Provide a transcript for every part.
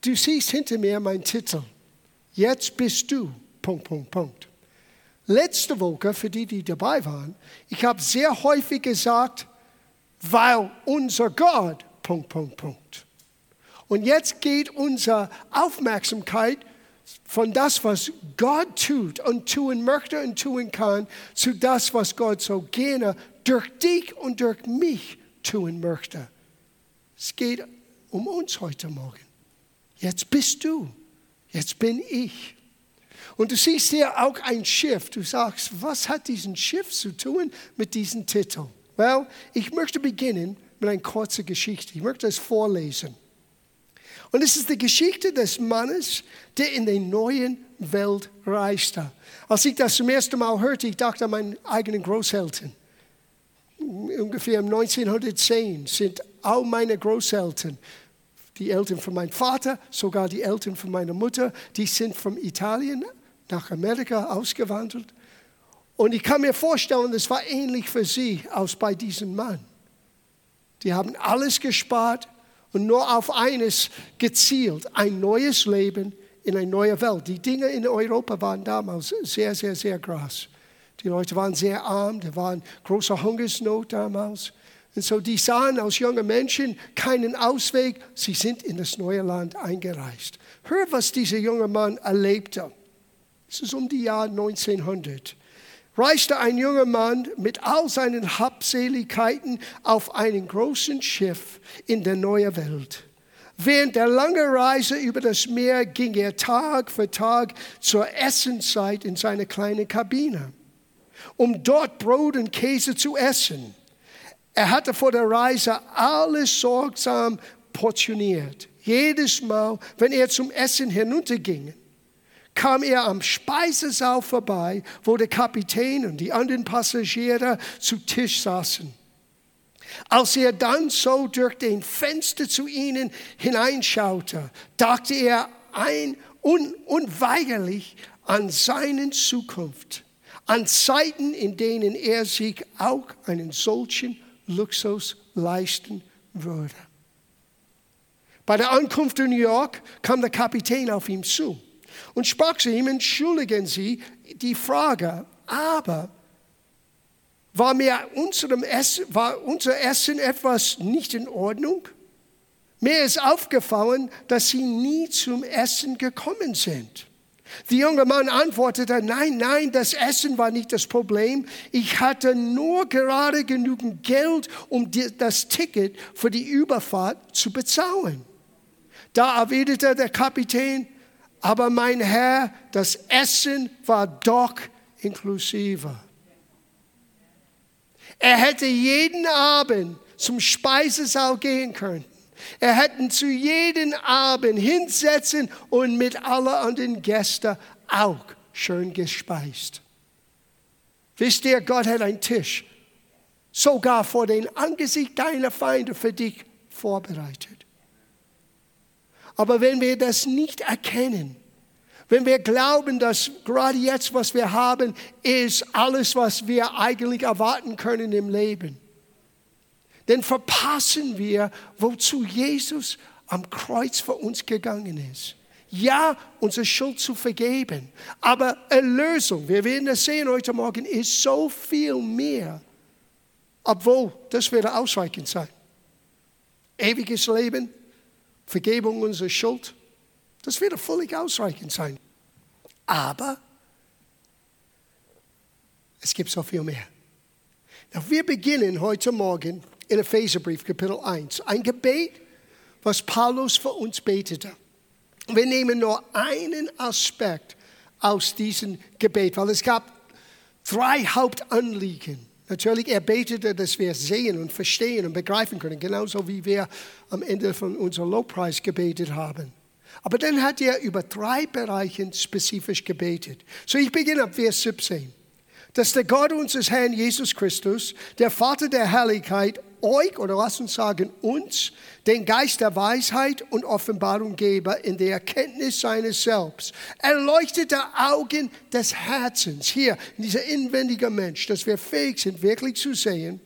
Du siehst hinter mir meinen Titel. Jetzt bist du. Punkt, Punkt, Punkt. Letzte Woche, für die, die dabei waren, ich habe sehr häufig gesagt, weil unser Gott. Punkt, Punkt, Punkt. Und jetzt geht unsere Aufmerksamkeit von das, was Gott tut und tun möchte und tun kann, zu das, was Gott so gerne durch dich und durch mich tun möchte. Es geht um uns heute Morgen. Jetzt bist du, jetzt bin ich. Und du siehst hier auch ein Schiff. Du sagst, was hat diesen Schiff zu tun mit diesem Titel? Well, ich möchte beginnen mit einer kurzen Geschichte. Ich möchte es vorlesen. Und es ist die Geschichte des Mannes, der in der neuen Welt reiste. Als ich das zum ersten Mal hörte, ich dachte an meinen eigenen Großeltern. Ungefähr 1910 sind all meine Großeltern, die Eltern von meinem Vater, sogar die Eltern von meiner Mutter, die sind von Italien nach Amerika ausgewandert. Und ich kann mir vorstellen, das war ähnlich für sie als bei diesem Mann. Die haben alles gespart, und nur auf eines gezielt, ein neues Leben in eine neue Welt. Die Dinge in Europa waren damals sehr, sehr, sehr krass. Die Leute waren sehr arm, da war große Hungersnot damals. Und so die sahen als junge Menschen keinen Ausweg, sie sind in das neue Land eingereist. Hör, was dieser junge Mann erlebte. Es ist um die Jahr 1900 reiste ein junger Mann mit all seinen Habseligkeiten auf einem großen Schiff in der neuen Welt. Während der langen Reise über das Meer ging er Tag für Tag zur Essenszeit in seine kleine Kabine, um dort Brot und Käse zu essen. Er hatte vor der Reise alles sorgsam portioniert. Jedes Mal, wenn er zum Essen hinunterging, kam er am Speisesaal vorbei, wo der Kapitän und die anderen Passagiere zu Tisch saßen. Als er dann so durch den Fenster zu ihnen hineinschaute, dachte er ein un unweigerlich an seine Zukunft, an Zeiten, in denen er sich auch einen solchen Luxus leisten würde. Bei der Ankunft in New York kam der Kapitän auf ihn zu und sprach zu ihm, entschuldigen Sie die Frage, aber war, mir unserem Essen, war unser Essen etwas nicht in Ordnung? Mir ist aufgefallen, dass Sie nie zum Essen gekommen sind. Der junge Mann antwortete, nein, nein, das Essen war nicht das Problem. Ich hatte nur gerade genügend Geld, um das Ticket für die Überfahrt zu bezahlen. Da erwiderte der Kapitän, aber mein Herr, das Essen war doch inklusive. Er hätte jeden Abend zum Speisesaal gehen können. Er hätte zu jedem Abend hinsetzen und mit allen anderen Gästen auch schön gespeist. Wisst ihr, Gott hat einen Tisch sogar vor dem Angesicht deiner Feinde für dich vorbereitet. Aber wenn wir das nicht erkennen, wenn wir glauben, dass gerade jetzt, was wir haben, ist alles, was wir eigentlich erwarten können im Leben, dann verpassen wir, wozu Jesus am Kreuz für uns gegangen ist. Ja, unsere Schuld zu vergeben, aber Erlösung, wir werden es sehen heute Morgen, ist so viel mehr. Obwohl, das wird ausreichend sein. Ewiges Leben, Vergebung unserer Schuld. Das wird völlig ausreichend sein. Aber es gibt so viel mehr. Wir beginnen heute Morgen in Epheserbrief, Kapitel 1. Ein Gebet, was Paulus für uns betete. Wir nehmen nur einen Aspekt aus diesem Gebet, weil es gab drei Hauptanliegen Natürlich, er betete, dass wir sehen und verstehen und begreifen können, genauso wie wir am Ende von unserem Lobpreis gebetet haben. Aber dann hat er über drei Bereiche spezifisch gebetet. So, ich beginne ab Vers 17 dass der Gott unseres Herrn Jesus Christus, der Vater der Herrlichkeit, euch oder lass uns sagen uns den Geist der Weisheit und Offenbarung gebe in der Erkenntnis seines Selbst. Erleuchtete Augen des Herzens, hier dieser inwendigen Mensch, dass wir fähig sind, wirklich zu sehen,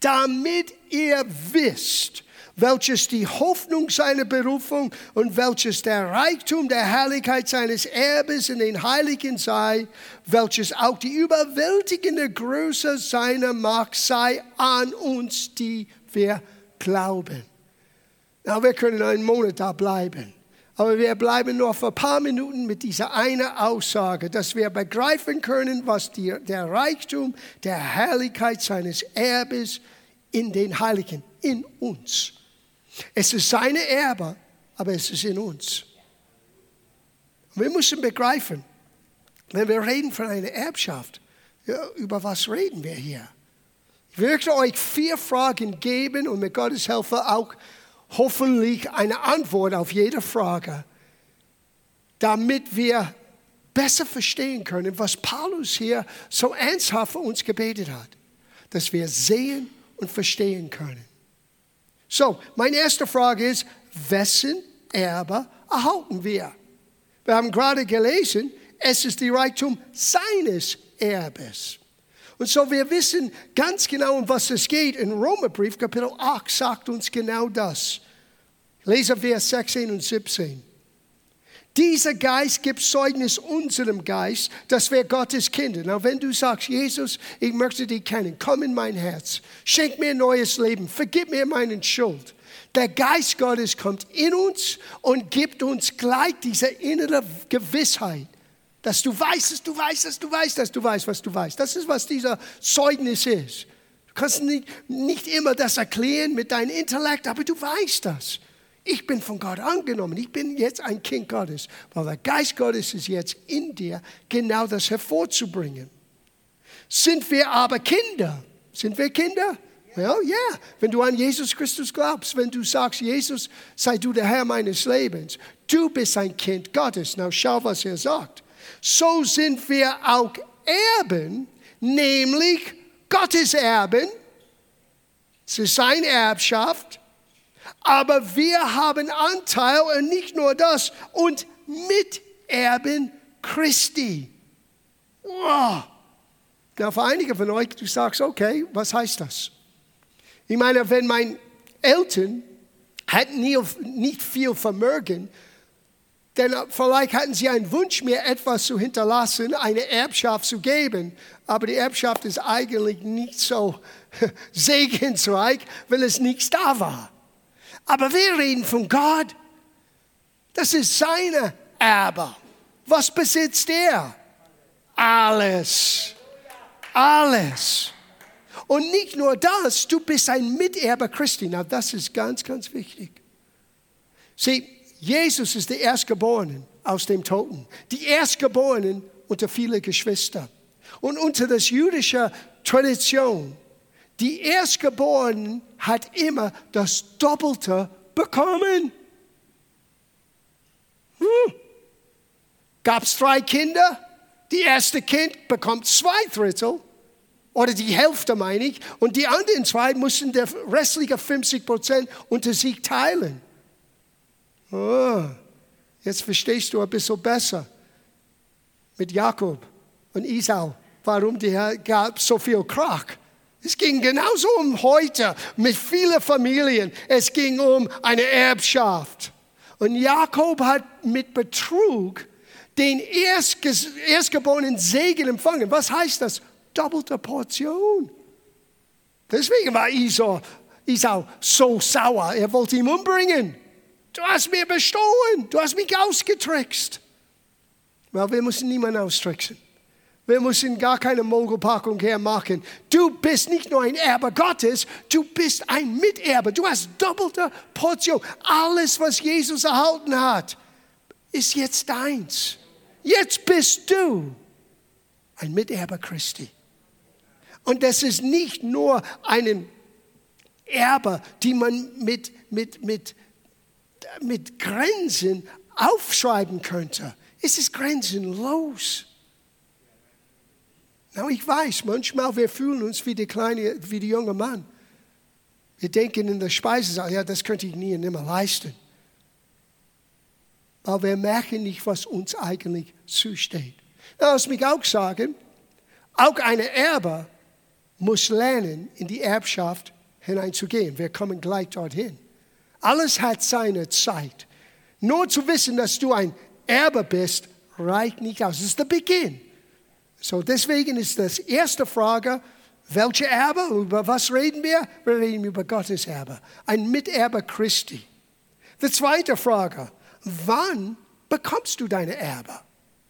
damit ihr wisst, welches die Hoffnung seiner Berufung und welches der Reichtum der Herrlichkeit seines Erbes in den Heiligen sei, welches auch die überwältigende Größe seiner Macht sei an uns, die wir glauben. Na, wir können einen Monat da bleiben. Aber wir bleiben nur für ein paar Minuten mit dieser einen Aussage, dass wir begreifen können, was die, der Reichtum der Herrlichkeit seines Erbes in den Heiligen, in uns. Es ist seine Erbe, aber es ist in uns. wir müssen begreifen, wenn wir reden von einer Erbschaft, über was reden wir hier? Ich möchte euch vier Fragen geben und mit Gottes Hilfe auch hoffentlich eine Antwort auf jede Frage, damit wir besser verstehen können, was Paulus hier so ernsthaft für uns gebetet hat, dass wir sehen und verstehen können. So, meine erste Frage ist, wessen Erbe erhalten wir? Wir haben gerade gelesen, es ist die Reichtum seines Erbes. Und so wir wissen ganz genau, um was es geht. In Römerbrief Kapitel 8 sagt uns genau das. Lese Vers 16 und 17. Dieser Geist gibt Zeugnis unserem Geist, dass wir Gottes Kinder. Na, wenn du sagst, Jesus, ich möchte dich kennen, komm in mein Herz, schenk mir ein neues Leben, vergib mir meine Schuld. Der Geist Gottes kommt in uns und gibt uns gleich diese innere Gewissheit dass du weißt, dass du weißt, dass du weißt, dass du weißt, was du weißt. Das ist, was dieser Zeugnis ist. Du kannst nicht, nicht immer das erklären mit deinem Intellekt, aber du weißt das. Ich bin von Gott angenommen. Ich bin jetzt ein Kind Gottes, weil der Geist Gottes ist jetzt in dir, genau das hervorzubringen. Sind wir aber Kinder? Sind wir Kinder? Ja, well. Yeah. Wenn du an Jesus Christus glaubst, wenn du sagst, Jesus, sei du der Herr meines Lebens, du bist ein Kind Gottes. Na, schau, was er sagt so sind wir auch Erben, nämlich Gottes Erben. Es ist seine Erbschaft. Aber wir haben Anteil und nicht nur das, und Miterben Christi. Wow. Na, für einige von euch, du sagst, okay, was heißt das? Ich meine, wenn meine Eltern hätten nicht viel Vermögen, denn vielleicht hatten sie einen Wunsch, mir etwas zu hinterlassen, eine Erbschaft zu geben. Aber die Erbschaft ist eigentlich nicht so segensreich, weil es nichts da war. Aber wir reden von Gott. Das ist seine Erbe. Was besitzt er? Alles. Alles. Und nicht nur das, du bist ein Miterbe Christi. Na, das ist ganz, ganz wichtig. Sieh, Jesus ist der Erstgeborene aus dem Toten. Die Erstgeborenen unter viele Geschwister. Und unter das jüdische Tradition, die Erstgeborenen hat immer das Doppelte bekommen. Hm. Gab es drei Kinder? Die erste Kind bekommt zwei Drittel oder die Hälfte meine ich und die anderen zwei mussten der restliche 50 Prozent unter sich teilen. Oh, jetzt verstehst du ein bisschen besser mit Jakob und Isau, warum die gab so viel Krach. Es ging genauso um heute mit vielen Familien. Es ging um eine Erbschaft. Und Jakob hat mit Betrug den erstgeborenen Segen empfangen. Was heißt das? Doppelte Portion. Deswegen war Isau so sauer. Er wollte ihn umbringen. Du hast mir bestohlen, du hast mich ausgetrickst. Weil wir müssen niemanden austricksen. Wir müssen gar keine Mogelpackung hermachen. Du bist nicht nur ein Erbe Gottes, du bist ein Miterbe. Du hast doppelte Portion. Alles, was Jesus erhalten hat, ist jetzt deins. Jetzt bist du ein Miterbe Christi. Und das ist nicht nur ein Erbe, die man mit, mit, mit mit Grenzen aufschreiben könnte. Es ist grenzenlos. Na, ich weiß, manchmal wir fühlen uns wie der kleine, wie der junge Mann. Wir denken in der Speisesaal, ja, das könnte ich nie und nimmer leisten. Aber wir merken nicht, was uns eigentlich zusteht. Lass mich auch sagen, auch eine Erbe muss lernen, in die Erbschaft hineinzugehen. Wir kommen gleich dorthin. Alles hat seine Zeit. Nur zu wissen, dass du ein Erbe bist, reicht nicht aus. Das ist der Beginn. So deswegen ist das erste Frage, welche Erbe? Über was reden wir? Wir reden über Gottes Erbe. Ein Miterbe Christi. Die zweite Frage, wann bekommst du deine Erbe?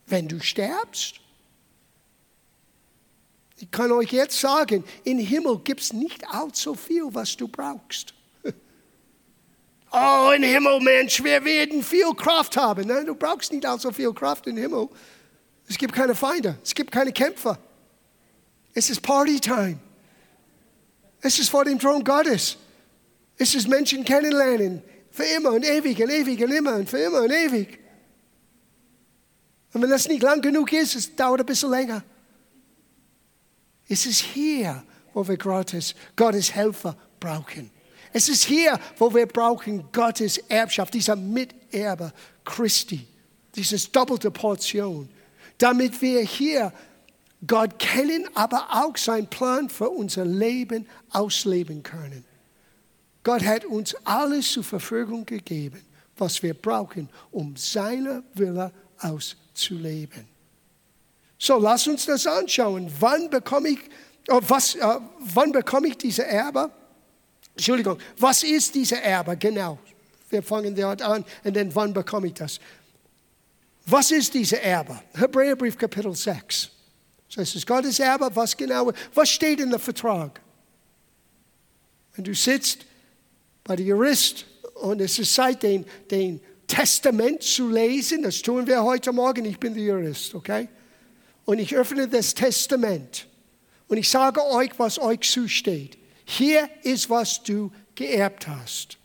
Wenn du sterbst? Ich kann euch jetzt sagen, im Himmel gibt es nicht allzu viel, was du brauchst. Oh, im Himmel, Mensch, wir werden viel Kraft haben. Du brauchst nicht allzu viel Kraft im Himmel. Es gibt keine Feinde, es gibt keine Kämpfer. Es ist Partytime. Es ist vor dem Thron Gottes. Es ist Menschen kennenlernen. Für immer und ewig und ewig und immer und für immer und ewig. Und wenn das nicht lang genug ist, es dauert ein bisschen länger. Es ist hier, wo wir Gottes, Gottes Helfer brauchen. Es ist hier, wo wir brauchen Gottes Erbschaft, dieser Miterbe Christi, diese doppelte Portion, damit wir hier Gott kennen, aber auch seinen Plan für unser Leben ausleben können. Gott hat uns alles zur Verfügung gegeben, was wir brauchen, um seine Wille auszuleben. So, lass uns das anschauen. Wann bekomme ich, oh, was, äh, wann bekomme ich diese Erbe? Entschuldigung, was ist diese Erbe genau? Wir fangen dort an und dann wann bekomme ich das? Was ist diese Erbe? Hebräerbrief Kapitel 6. Das ist Gottes Erbe, was genau? Was steht in dem Vertrag? Wenn du sitzt bei der Jurist und es ist Zeit, den, den Testament zu lesen, das tun wir heute Morgen, ich bin der Jurist, okay? Und ich öffne das Testament und ich sage euch, was euch zusteht. Hier ist, was du geerbt hast.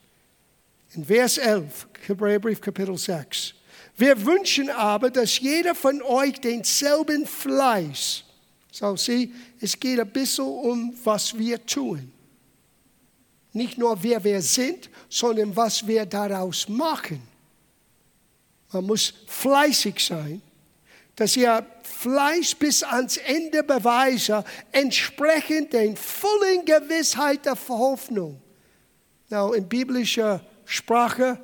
In Vers 11, Hebräerbrief Kapitel 6. Wir wünschen aber, dass jeder von euch denselben Fleiß, so sieh, es geht ein bisschen um, was wir tun. Nicht nur wer wir sind, sondern was wir daraus machen. Man muss fleißig sein, dass ihr Fleiß bis ans Ende beweise, entsprechend der vollen Gewissheit der Hoffnung. Now, in biblischer Sprache,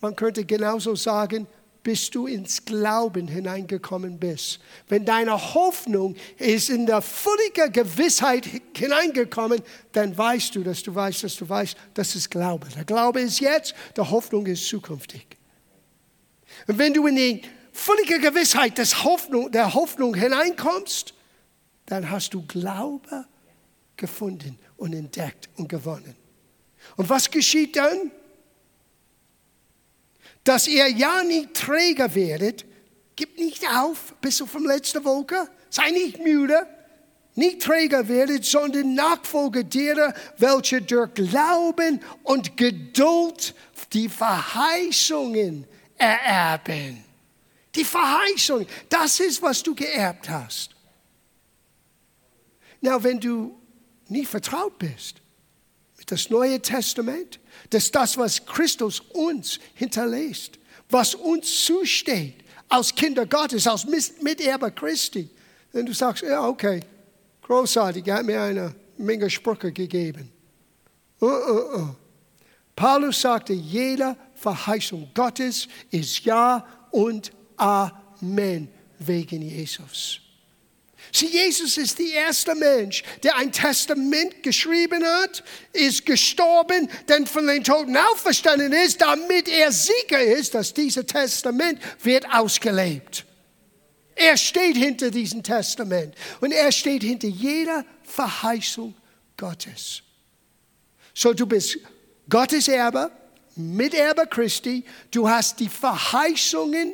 man könnte genauso sagen, bis du ins Glauben hineingekommen bist. Wenn deine Hoffnung ist in der völligen Gewissheit hineingekommen, dann weißt du, dass du weißt, dass du weißt, das ist Glaube. Der Glaube ist jetzt, der Hoffnung ist zukünftig. Und wenn du in die völlige Gewissheit des Hoffnung, der Hoffnung hineinkommst, dann hast du Glaube gefunden und entdeckt und gewonnen. Und was geschieht dann? Dass ihr ja nicht träger werdet, gib nicht auf, bis du vom letzten Woche, sei nicht müde, nicht träger werdet, sondern Nachfolger derer, welche durch Glauben und Geduld die Verheißungen ererben. Die Verheißung, das ist, was du geerbt hast. Na, wenn du nicht vertraut bist das Neue Testament, dass das, was Christus uns hinterlässt, was uns zusteht, als Kinder Gottes, als Miterber Christi, wenn du sagst, ja, okay, großartig, er hat mir eine Menge Sprüche gegeben. Uh, uh, uh. Paulus sagte, jede Verheißung Gottes ist Ja und Amen wegen Jesus. Sieh, Jesus ist der erste Mensch, der ein Testament geschrieben hat, ist gestorben, denn von den Toten auferstanden ist, damit er Sieger ist, dass dieses Testament wird ausgelebt. Er steht hinter diesem Testament und er steht hinter jeder Verheißung Gottes. So du bist Gottes Erbe, Miterbe Christi, du hast die Verheißungen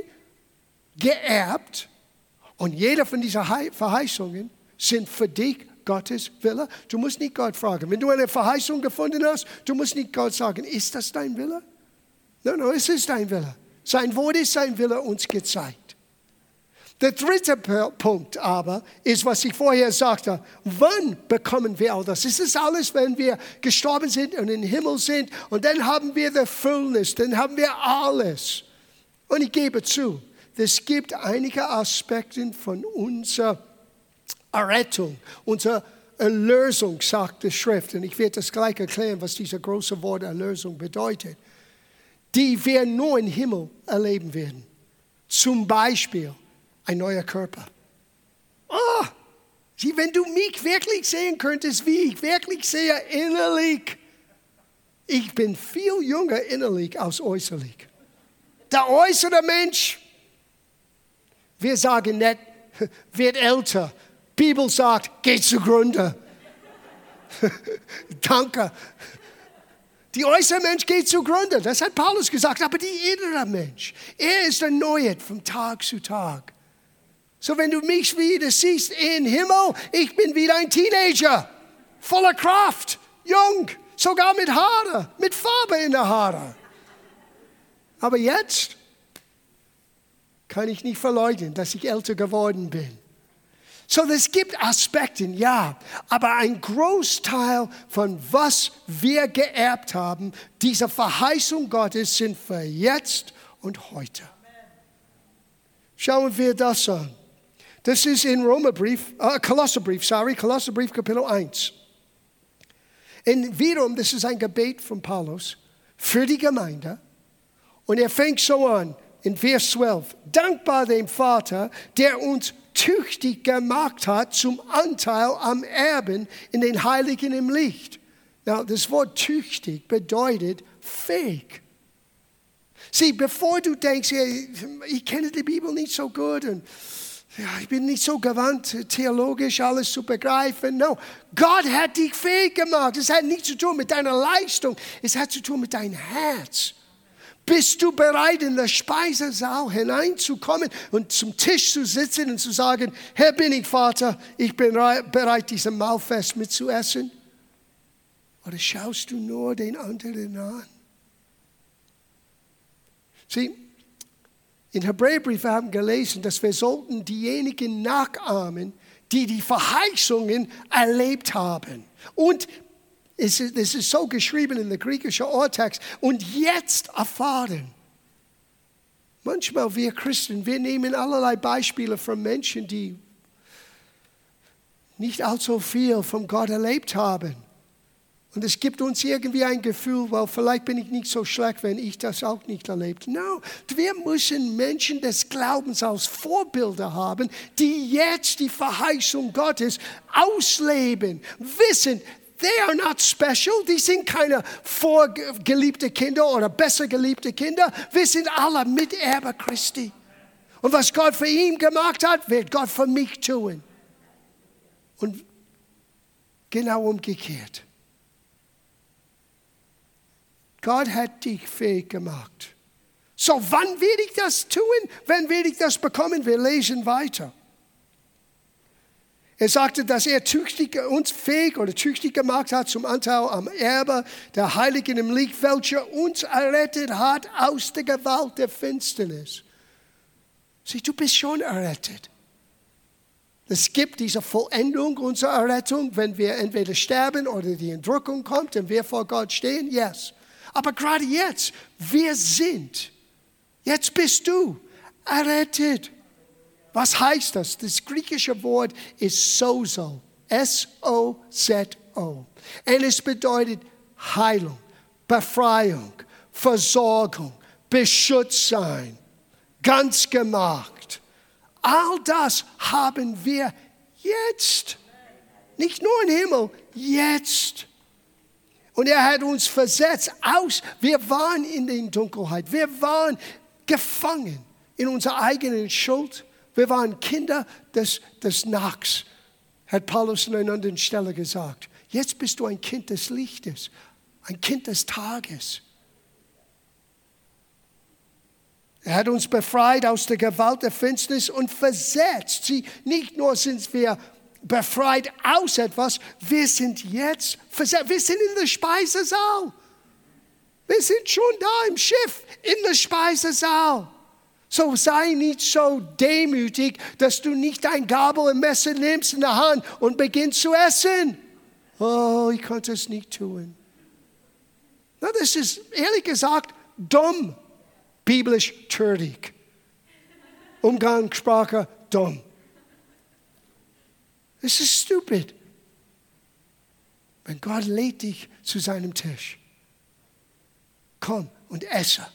geerbt und jede von diesen Verheißungen sind für dich Gottes Wille. Du musst nicht Gott fragen. Wenn du eine Verheißung gefunden hast, du musst nicht Gott sagen, ist das dein Wille? Nein, nein, es ist dein Wille. Sein Wort ist sein Wille uns gezeigt. Der dritte Punkt aber ist, was ich vorher sagte. Wann bekommen wir all das? Ist das alles, wenn wir gestorben sind und im Himmel sind und dann haben wir die Füllnis, dann haben wir alles. Und ich gebe zu, es gibt einige Aspekte von unserer Errettung, unserer Erlösung, sagt die Schrift. Und ich werde das gleich erklären, was dieser große Wort Erlösung bedeutet. Die wir nur im Himmel erleben werden. Zum Beispiel ein neuer Körper. Oh, sieh, wenn du mich wirklich sehen könntest, wie ich wirklich sehe innerlich. Ich bin viel jünger innerlich als äußerlich. Der äußere Mensch, wir sagen nicht, wird älter. Bibel sagt, geht zugrunde. Danke. Die äußere Mensch geht zugrunde. Das hat Paulus gesagt. Aber die innere Mensch, er ist erneuert von Tag zu Tag. So, wenn du mich wieder siehst im Himmel, ich bin wieder ein Teenager, voller Kraft, jung, sogar mit Haare, mit Farbe in der Haare. Aber jetzt kann ich nicht verleugnen, dass ich älter geworden bin. So, es gibt Aspekte, ja, aber ein Großteil von was wir geerbt haben, diese Verheißung Gottes sind für jetzt und heute. Schauen wir das an. Das ist in Römerbrief, äh, Kolosserbrief, sorry, Kolosserbrief Kapitel 1. Und wiederum, das ist ein Gebet von Paulus für die Gemeinde. Und er fängt so an, in Vers 12. Dankbar dem Vater, der uns tüchtig gemacht hat zum Anteil am Erben in den Heiligen im Licht. Now, das Wort tüchtig bedeutet fähig. Sieh, bevor du denkst, ich kenne die Bibel nicht so gut und ich bin nicht so gewandt, theologisch alles zu begreifen. No, Gott hat dich fähig gemacht. Es hat nichts zu tun mit deiner Leistung, es hat zu tun mit deinem Herz. Bist du bereit, in den Speisesaal hineinzukommen und zum Tisch zu sitzen und zu sagen, Herr bin ich, Vater, ich bin bereit, diesen Mahlfest mitzuessen? Oder schaust du nur den anderen an? Sieh, in Hebräerbrief haben wir gelesen, dass wir sollten diejenigen nachahmen, die die Verheißungen erlebt haben. Und es ist, es ist so geschrieben in der griechischen Urtext. Und jetzt erfahren. Manchmal wir Christen, wir nehmen allerlei Beispiele von Menschen, die nicht allzu viel von Gott erlebt haben. Und es gibt uns irgendwie ein Gefühl, well, vielleicht bin ich nicht so schlecht, wenn ich das auch nicht erlebt. No, wir müssen Menschen des Glaubens als Vorbilder haben, die jetzt die Verheißung Gottes ausleben, wissen, They are not special. Die sind keine vorgeliebte Kinder oder besser geliebte Kinder. Wir sind alle Miterbe Christi. Und was Gott für ihn gemacht hat, wird Gott für mich tun. Und genau umgekehrt. Gott hat dich fähig gemacht. So, wann werde ich das tun? Wann werde ich das bekommen? Wir lesen weiter. Er sagte, dass er tüchtig, uns fähig oder tüchtig gemacht hat zum Anteil am Erbe der Heiligen im Licht, welcher uns errettet hat aus der Gewalt der Finsternis. Sieh, du bist schon errettet. Es gibt diese Vollendung unserer Errettung, wenn wir entweder sterben oder die Entrückung kommt und wir vor Gott stehen. Yes. Aber gerade jetzt, wir sind, jetzt bist du errettet. Was heißt das? Das griechische Wort ist sozo. S-O-Z-O. Und es bedeutet Heilung, Befreiung, Versorgung, beschützt sein, ganz gemacht. All das haben wir jetzt. Nicht nur im Himmel, jetzt. Und er hat uns versetzt aus. Wir waren in der Dunkelheit. Wir waren gefangen in unserer eigenen Schuld wir waren Kinder des, des Nachts, hat Paulus an einer anderen Stelle gesagt. Jetzt bist du ein Kind des Lichtes, ein Kind des Tages. Er hat uns befreit aus der Gewalt der Finsternis und versetzt. Sie, nicht nur sind wir befreit aus etwas, wir sind jetzt versetzt. Wir sind in der Speisesaal. Wir sind schon da im Schiff, in der Speisesaal. So sei nicht so demütig, dass du nicht ein Gabel und Messer nimmst in der Hand und beginnst zu essen. Oh, ich konnte es nicht tun. Na, das ist ehrlich gesagt dumm, biblisch töricht. Umgangssprache dumm. Das ist stupid. Wenn Gott lädt dich zu seinem Tisch, komm und esse.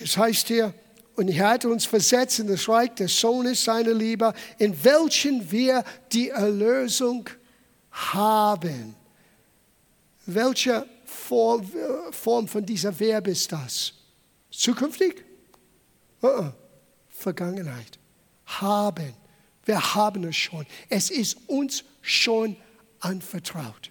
Es heißt hier, und er hat uns versetzt in das Reich des Sohnes seiner Liebe, in welchen wir die Erlösung haben. Welche Form, von dieser Verb ist das? Zukünftig? Uh -uh. Vergangenheit. Haben. Wir haben es schon. Es ist uns schon anvertraut.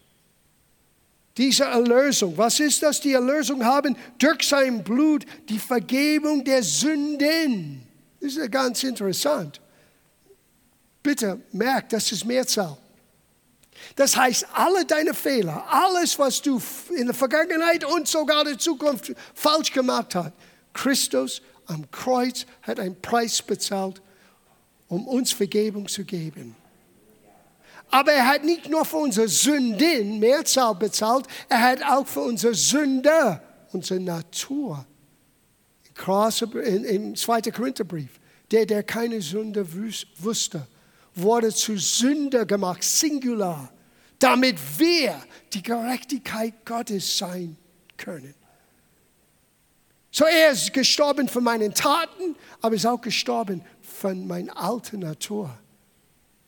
Diese Erlösung, was ist das? Die Erlösung haben durch sein Blut die Vergebung der Sünden. Das ist ganz interessant. Bitte merkt, das ist Mehrzahl. Das heißt, alle deine Fehler, alles, was du in der Vergangenheit und sogar in der Zukunft falsch gemacht hast, Christus am Kreuz hat einen Preis bezahlt, um uns Vergebung zu geben. Aber er hat nicht nur für unsere Sünden Mehrzahl bezahlt, er hat auch für unsere Sünde, unsere Natur. Im 2. Korintherbrief, der, der keine Sünde wusste, wurde zu Sünder gemacht, singular, damit wir die Gerechtigkeit Gottes sein können. So er ist gestorben für meine Taten, aber ist auch gestorben von meiner alten Natur.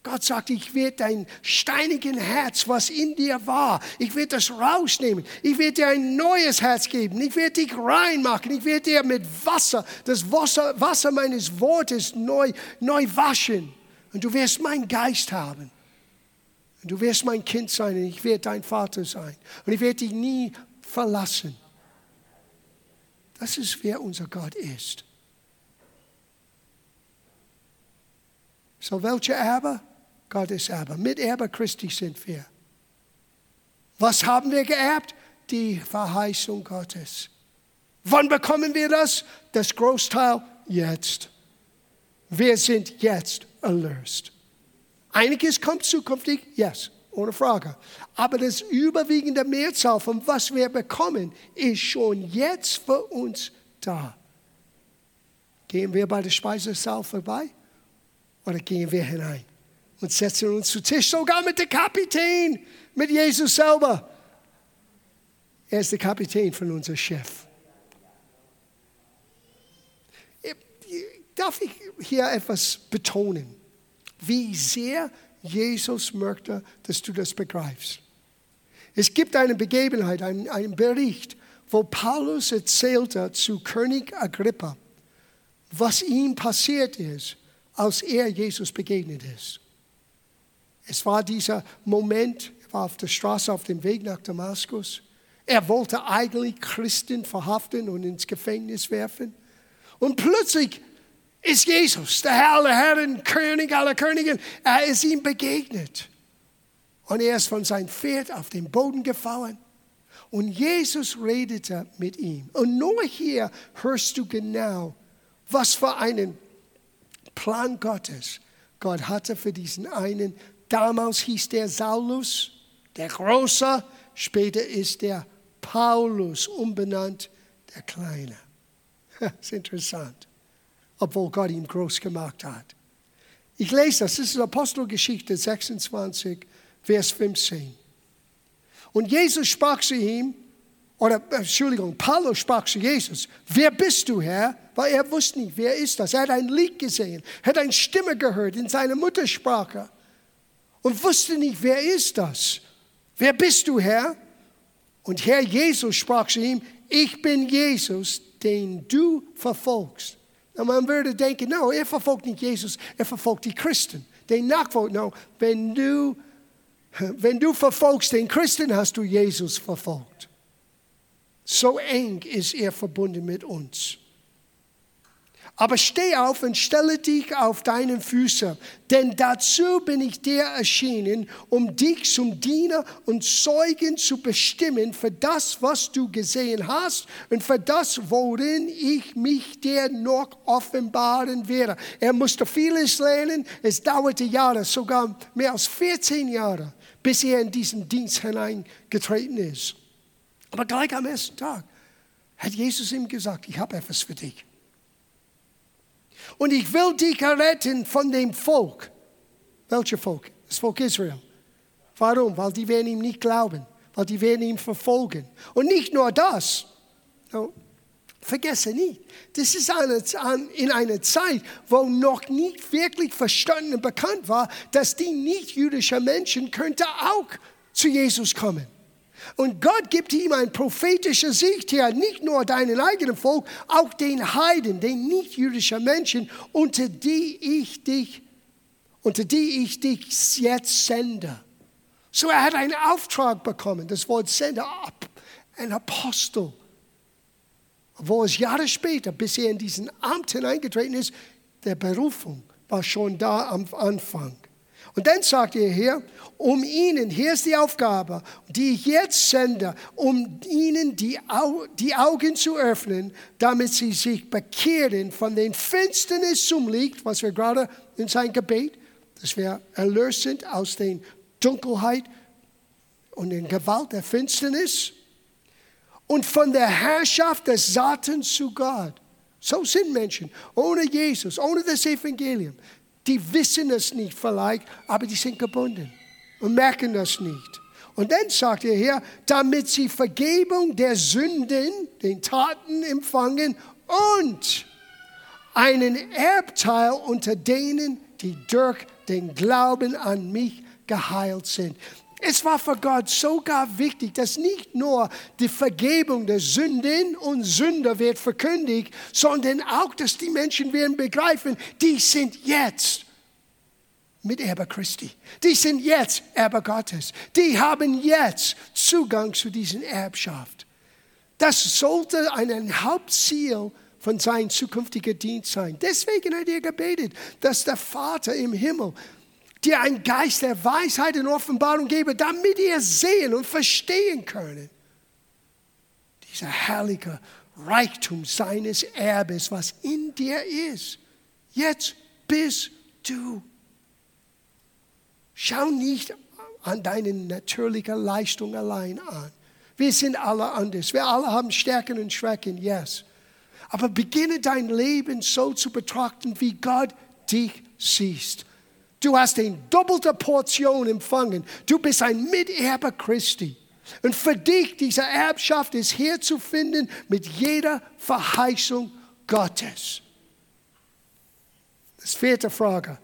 Gott sagt, ich werde dein steinigen Herz, was in dir war, ich werde das rausnehmen. Ich werde dir ein neues Herz geben. Ich werde dich reinmachen. Ich werde dir mit Wasser, das Wasser, Wasser meines Wortes neu, neu waschen. Und du wirst meinen Geist haben. Und du wirst mein Kind sein und ich werde dein Vater sein. Und ich werde dich nie verlassen. Das ist, wer unser Gott ist. So, welche Erbe? Gottes Erbe. Miterbe Christi sind wir. Was haben wir geerbt? Die Verheißung Gottes. Wann bekommen wir das? Das Großteil jetzt. Wir sind jetzt erlöst. Einiges kommt zukünftig, yes, ohne Frage. Aber das überwiegende Mehrzahl von was wir bekommen, ist schon jetzt für uns da. Gehen wir bei der Speisesaal vorbei oder gehen wir hinein? Und setzen uns zu Tisch, sogar mit dem Kapitän, mit Jesus selber. Er ist der Kapitän von unserem Chef. Darf ich hier etwas betonen, wie sehr Jesus möchte, dass du das begreifst. Es gibt eine Begebenheit, einen, einen Bericht, wo Paulus erzählte zu König Agrippa, was ihm passiert ist, als er Jesus begegnet ist. Es war dieser Moment, er war auf der Straße auf dem Weg nach Damaskus. Er wollte eigentlich Christen verhaften und ins Gefängnis werfen. Und plötzlich ist Jesus, der Herr aller Herren, König aller Könige, er ist ihm begegnet. Und er ist von seinem Pferd auf den Boden gefallen. Und Jesus redete mit ihm. Und nur hier hörst du genau, was für einen Plan Gottes Gott hatte für diesen einen Damals hieß der Saulus, der Große, später ist der Paulus umbenannt, der Kleine. Das ist interessant, obwohl Gott ihn groß gemacht hat. Ich lese das, das ist Apostelgeschichte 26, Vers 15. Und Jesus sprach zu ihm, oder Entschuldigung, Paulus sprach zu Jesus, wer bist du, Herr? Weil er wusste nicht, wer ist das. Er hat ein Lied gesehen, hat eine Stimme gehört in seiner Muttersprache und wusste nicht, wer ist das? Wer bist du, Herr? Und Herr Jesus sprach zu ihm, ich bin Jesus, den du verfolgst. Und man würde denken, no, er verfolgt nicht Jesus, er verfolgt die Christen, den Nachfolger. No, wenn du, wenn du verfolgst den Christen, hast du Jesus verfolgt. So eng ist er verbunden mit uns. Aber steh auf und stelle dich auf deinen Füße, denn dazu bin ich dir erschienen, um dich zum Diener und Zeugen zu bestimmen für das, was du gesehen hast und für das, worin ich mich dir noch offenbaren werde. Er musste vieles lernen, es dauerte Jahre, sogar mehr als 14 Jahre, bis er in diesen Dienst hineingetreten ist. Aber gleich am ersten Tag hat Jesus ihm gesagt, ich habe etwas für dich. Und ich will dich retten von dem Volk. Welches Volk? Das Volk Israel. Warum? Weil die werden ihm nicht glauben, weil die werden ihn verfolgen. Und nicht nur das. No, vergesse nicht, das ist eine, in einer Zeit, wo noch nicht wirklich verstanden und bekannt war, dass die nicht-jüdischen Menschen könnte auch zu Jesus kommen. Und Gott gibt ihm eine prophetische Sicht hier, nicht nur deinen eigenen Volk, auch den Heiden, den nicht-jüdischen Menschen, unter die ich dich, unter die ich dich jetzt sende. So er hat einen Auftrag bekommen, das Wort Sender, ein Apostel. Wo es Jahre später, bis er in diesen Amt hineingetreten ist, der Berufung war schon da am Anfang. Und dann sagt er hier, um ihnen, hier ist die Aufgabe, die ich jetzt sende, um ihnen die, Au die Augen zu öffnen, damit sie sich bekehren von den Finsternis zum Licht, was wir gerade in seinem Gebet, dass wir erlöst sind aus den Dunkelheit und den Gewalt der Finsternis und von der Herrschaft des Satans zu Gott. So sind Menschen ohne Jesus, ohne das Evangelium. Die wissen es nicht vielleicht, aber die sind gebunden und merken das nicht. Und dann sagt er hier, damit sie Vergebung der Sünden, den Taten empfangen und einen Erbteil unter denen, die durch den Glauben an mich geheilt sind. Es war für Gott sogar wichtig, dass nicht nur die Vergebung der Sünden und Sünder wird verkündigt, sondern auch, dass die Menschen werden begreifen, die sind jetzt Miterbe Christi. Die sind jetzt Erbe Gottes. Die haben jetzt Zugang zu dieser Erbschaft. Das sollte ein Hauptziel von seinem zukünftigen Dienst sein. Deswegen hat er gebetet, dass der Vater im Himmel dir einen Geist der Weisheit und Offenbarung gebe, damit ihr sehen und verstehen können. Dieser herrliche Reichtum seines Erbes, was in dir ist. Jetzt bist du. Schau nicht an deine natürliche Leistung allein an. Wir sind alle anders. Wir alle haben Stärken und Schwächen, yes. Aber beginne dein Leben so zu betrachten, wie Gott dich siehst. Du hast eine doppelte Portion empfangen. Du bist ein Miterbe Christi. Und für dich, diese Erbschaft ist hier zu finden mit jeder Verheißung Gottes. Das vierte Frage.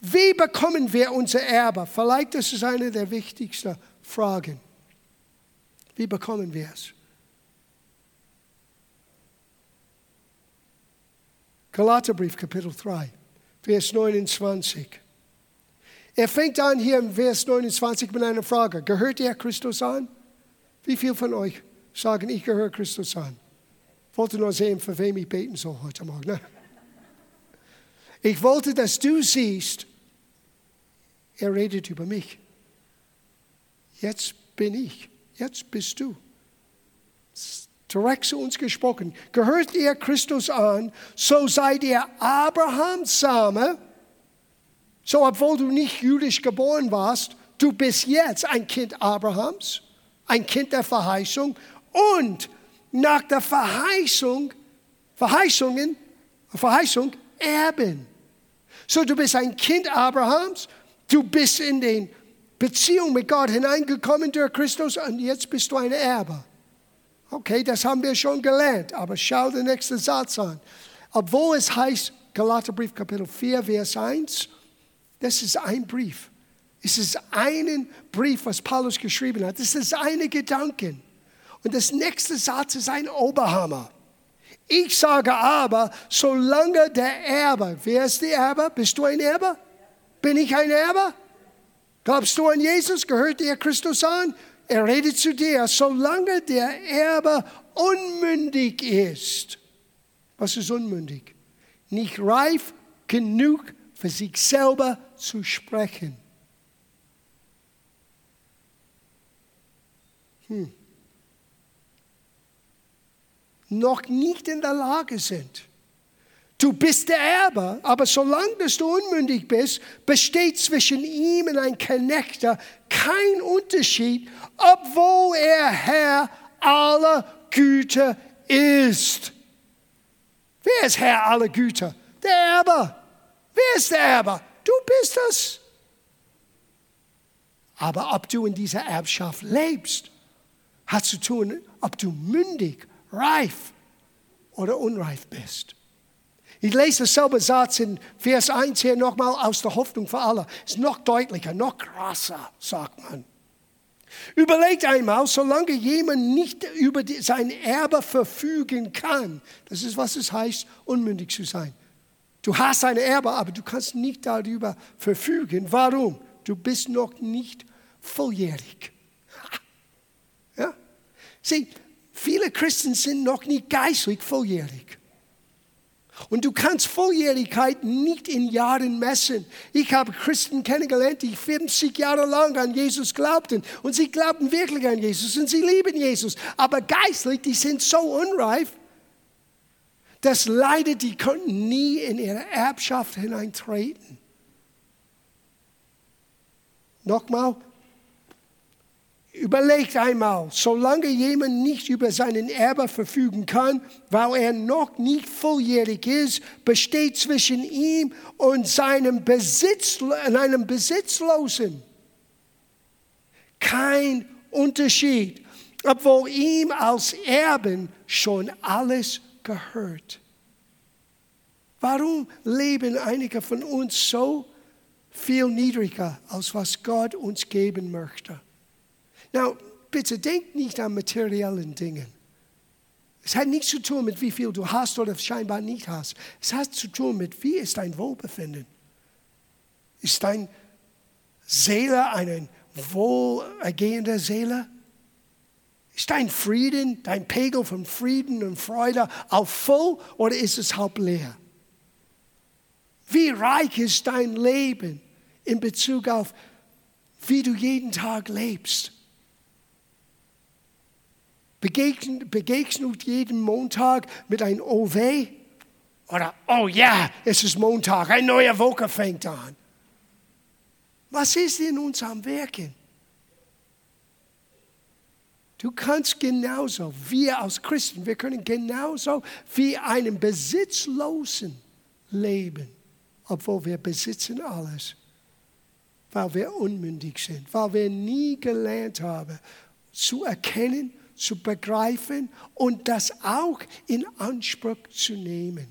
Wie bekommen wir unser Erbe? Vielleicht das ist eine der wichtigsten Fragen. Wie bekommen wir es? Galaterbrief, Kapitel 3. Vers 29. Er fängt an hier im Vers 29 mit einer Frage. Gehört ihr Christus an? Wie viele von euch sagen, ich gehöre Christus an? Ich wollte nur sehen, für wem ich beten soll heute Morgen. Ne? Ich wollte, dass du siehst, er redet über mich. Jetzt bin ich. Jetzt bist du direkt zu uns gesprochen. Gehört ihr Christus an, so seid ihr Abrahams Same. So, obwohl du nicht jüdisch geboren warst, du bist jetzt ein Kind Abrahams, ein Kind der Verheißung und nach der Verheißung, Verheißungen, Verheißung erben. So, du bist ein Kind Abrahams, du bist in den Beziehung mit Gott hineingekommen durch Christus und jetzt bist du ein Erbe. Okay, das haben wir schon gelernt, aber schau den nächsten Satz an. Obwohl es heißt, Galaterbrief Kapitel 4, Vers 1, das ist ein Brief. Es ist ein Brief, was Paulus geschrieben hat. Das ist eine Gedanken. Und das nächste Satz ist ein Oberhammer. Ich sage aber, solange der Erbe, wer ist der Erbe? Bist du ein Erbe? Bin ich ein Erbe? Glaubst du an Jesus? Gehört dir Christus an? Er redet zu dir, solange der Erbe unmündig ist. Was ist unmündig? Nicht reif genug für sich selber zu sprechen. Hm. Noch nicht in der Lage sind. Du bist der Erbe, aber solange du unmündig bist, besteht zwischen ihm und einem Knechter kein Unterschied, obwohl er Herr aller Güter ist. Wer ist Herr aller Güter? Der Erbe. Wer ist der Erbe? du bist es. Aber ob du in dieser Erbschaft lebst, hat zu tun, ob du mündig, reif oder unreif bist. Ich lese dasselbe Satz in Vers 1 hier nochmal aus der Hoffnung für alle. Ist noch deutlicher, noch krasser, sagt man. Überlegt einmal, solange jemand nicht über sein Erbe verfügen kann, das ist, was es heißt, unmündig zu sein. Du hast ein Erbe, aber du kannst nicht darüber verfügen. Warum? Du bist noch nicht volljährig. Ja? Sieh, viele Christen sind noch nicht geistlich volljährig. Und du kannst Volljährigkeit nicht in Jahren messen. Ich habe Christen kennengelernt, die 50 Jahre lang an Jesus glaubten. Und sie glaubten wirklich an Jesus und sie lieben Jesus. Aber geistlich, die sind so unreif, dass leider die konnten nie in ihre Erbschaft hineintreten. Nochmal, Überlegt einmal, solange jemand nicht über seinen Erbe verfügen kann, weil er noch nicht volljährig ist, besteht zwischen ihm und seinem Besitz, einem Besitzlosen kein Unterschied, obwohl ihm als Erben schon alles gehört. Warum leben einige von uns so viel niedriger, als was Gott uns geben möchte? Now, bitte denk nicht an materiellen Dingen. Es hat nichts zu tun mit wie viel du hast oder scheinbar nicht hast. Es hat zu tun mit, wie ist dein Wohlbefinden? Ist dein Seele eine wohlergehende Seele? Ist dein Frieden, dein Pegel von Frieden und Freude auch voll oder ist es halb leer? Wie reich ist dein Leben in Bezug auf, wie du jeden Tag lebst? Begegnet jeden Montag mit einem weh oder Oh ja, es ist Montag, eine neue Woche fängt an. Was ist in uns am Wirken? Du kannst genauso, wir als Christen, wir können genauso wie einen Besitzlosen leben, obwohl wir besitzen alles, weil wir unmündig sind, weil wir nie gelernt haben zu erkennen zu begreifen und das auch in Anspruch zu nehmen.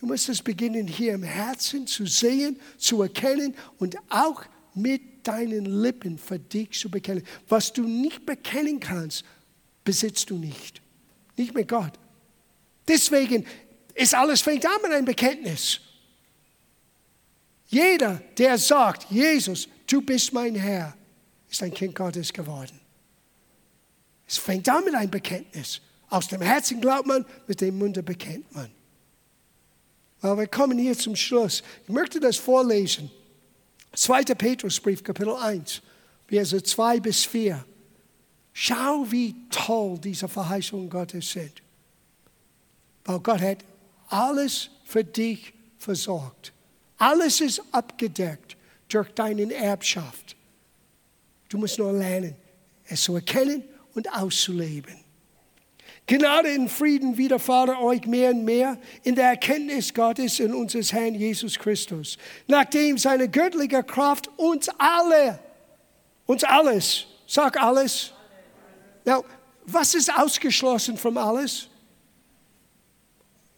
Du musst es beginnen, hier im Herzen zu sehen, zu erkennen und auch mit deinen Lippen für dich zu bekennen. Was du nicht bekennen kannst, besitzt du nicht. Nicht mit Gott. Deswegen ist alles fängt an mit einem Bekenntnis. Jeder, der sagt, Jesus, du bist mein Herr, ist ein Kind Gottes geworden. Es fängt an mit einem Bekenntnis. Aus dem Herzen glaubt man, mit dem Munde bekennt man. Aber wir kommen hier zum Schluss. Ich möchte das vorlesen. 2. Petrusbrief, Kapitel 1, Verse 2 bis 4. Schau, wie toll diese Verheißungen Gottes sind. Weil Gott hat alles für dich versorgt. Alles ist abgedeckt durch deine Erbschaft. Du musst nur lernen, es zu erkennen und auszuleben. Gnade und Frieden widerfahre euch mehr und mehr in der Erkenntnis Gottes und unseres Herrn Jesus Christus, nachdem seine göttliche Kraft uns alle, uns alles, sag alles. Now, was ist ausgeschlossen von alles?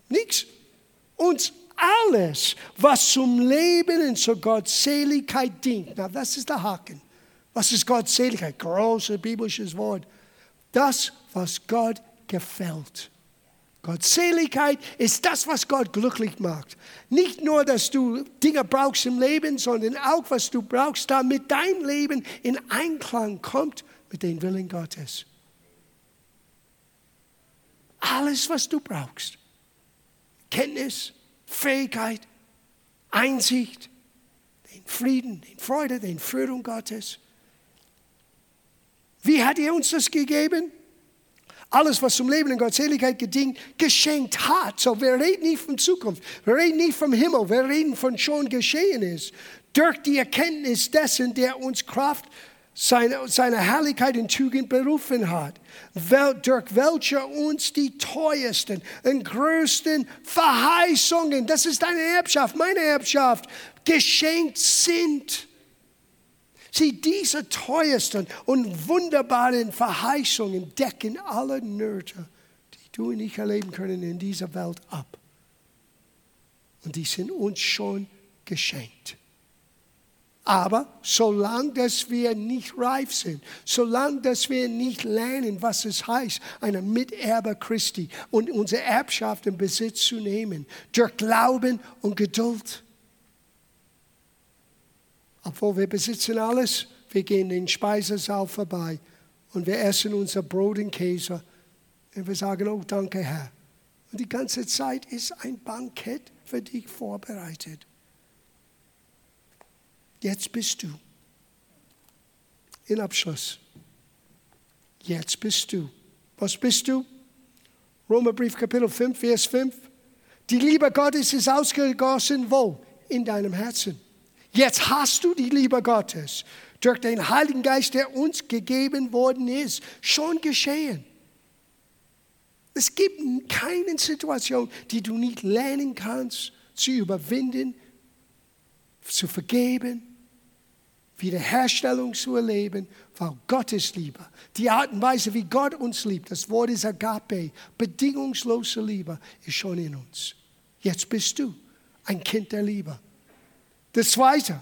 Nichts. Uns alles, was zum Leben und zur Gottseligkeit dient. Na, das ist der Haken. Was ist Gottseligkeit? Großes biblisches Wort. Das, was Gott gefällt. Gottseligkeit ist das, was Gott glücklich macht. Nicht nur, dass du Dinge brauchst im Leben, sondern auch, was du brauchst, damit dein Leben in Einklang kommt mit dem Willen Gottes. Alles, was du brauchst. Kenntnis, Fähigkeit, Einsicht, den Frieden, den Freude, den Führung Gottes. Wie hat er uns das gegeben? Alles, was zum Leben und Gottseligkeit gedient, geschenkt hat. So, wir reden nicht von Zukunft, wir reden nicht vom Himmel, wir reden von schon geschehen ist. Durch die Erkenntnis dessen, der uns Kraft seine, seine Herrlichkeit und Tugend berufen hat, durch welche uns die teuersten und größten Verheißungen, das ist deine Erbschaft, meine Erbschaft, geschenkt sind. Sieh, diese teuersten und wunderbaren Verheißungen decken alle Nöte, die du und ich erleben können in dieser Welt ab. Und die sind uns schon geschenkt. Aber solange dass wir nicht reif sind, solange dass wir nicht lernen, was es heißt, eine Miterbe Christi und unsere Erbschaft in Besitz zu nehmen, durch Glauben und Geduld, obwohl wir besitzen alles, wir gehen den Speisesaal vorbei und wir essen unser Brot und Käse und wir sagen, oh danke Herr. Und die ganze Zeit ist ein Bankett für dich vorbereitet. Jetzt bist du. In Abschluss. Jetzt bist du. Was bist du? Römerbrief Kapitel 5, Vers 5. Die Liebe Gottes ist ausgegossen wo? In deinem Herzen. Jetzt hast du die Liebe Gottes durch den Heiligen Geist, der uns gegeben worden ist, schon geschehen. Es gibt keine Situation, die du nicht lernen kannst, zu überwinden, zu vergeben, Wiederherstellung zu erleben, weil Gottes Liebe, die Art und Weise, wie Gott uns liebt, das Wort ist Agape, bedingungslose Liebe, ist schon in uns. Jetzt bist du ein Kind der Liebe. Das Zweite,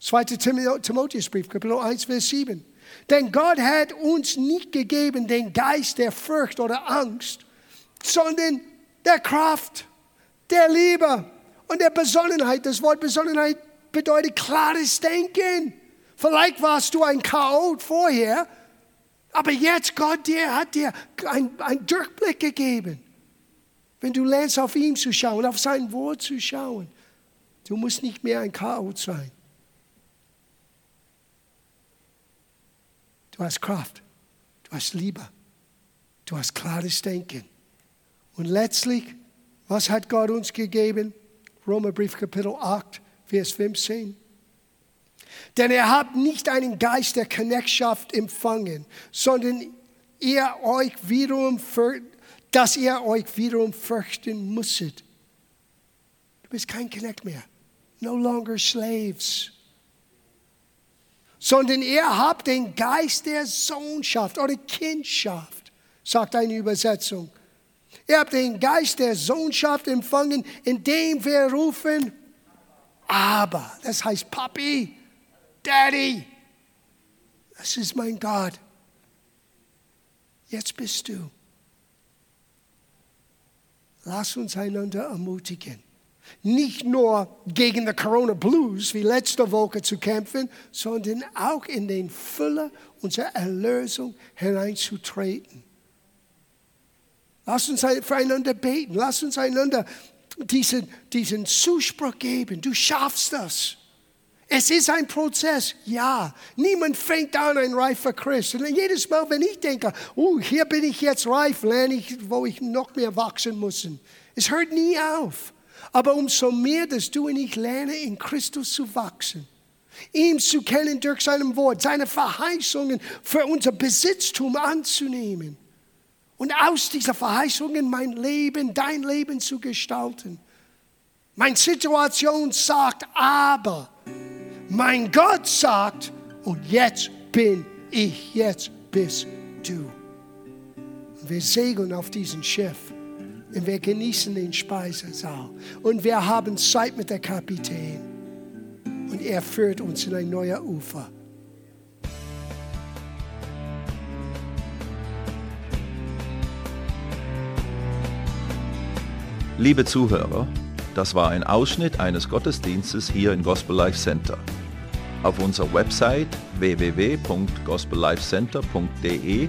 2. Timotheusbrief, Kapitel 1, Vers 7. Denn Gott hat uns nicht gegeben den Geist der Furcht oder Angst, sondern der Kraft, der Liebe und der Besonnenheit. Das Wort Besonnenheit bedeutet klares Denken. Vielleicht warst du ein Chaot vorher, aber jetzt Gott dir hat dir einen Durchblick gegeben. Wenn du lernst, auf ihn zu schauen, auf sein Wort zu schauen. Du musst nicht mehr ein Chaot sein. Du hast Kraft, du hast Liebe, du hast klares Denken. Und letztlich, was hat Gott uns gegeben? Römerbrief Kapitel 8, Vers 15. Denn er hat nicht einen Geist der Knechtschaft empfangen, sondern ihr euch wiederum, dass ihr euch wiederum fürchten musstet. Du bist kein Knecht mehr no longer slaves. Sondern ihr habt den Geist der Sohnschaft oder Kindschaft, sagt eine Übersetzung. Ihr habt den Geist der Sohnschaft empfangen, indem wir rufen, aber, das heißt Papi, Daddy, das ist mein Gott. Jetzt bist du. Lass uns einander ermutigen nicht nur gegen die Corona Blues wie letzte Woche zu kämpfen, sondern auch in den Fülle unserer Erlösung hineinzutreten. Lass uns füreinander beten. Lass uns einander diesen, diesen Zuspruch geben. Du schaffst das. Es ist ein Prozess, ja. Niemand fängt an ein reifer Christ. Und jedes Mal, wenn ich denke, oh, hier bin ich jetzt reif, lerne ich, wo ich noch mehr wachsen muss. Es hört nie auf. Aber umso mehr, dass du und ich lernen, in Christus zu wachsen, ihn zu kennen durch sein Wort, seine Verheißungen für unser Besitztum anzunehmen und aus dieser Verheißungen mein Leben, dein Leben zu gestalten. Meine Situation sagt aber, mein Gott sagt, und jetzt bin ich, jetzt bist du. wir segeln auf diesem Schiff. Und wir genießen den Speisesaal. Und wir haben Zeit mit der Kapitän. Und er führt uns in ein neues Ufer. Liebe Zuhörer, das war ein Ausschnitt eines Gottesdienstes hier im Gospel Life Center. Auf unserer Website www.gospellifecenter.de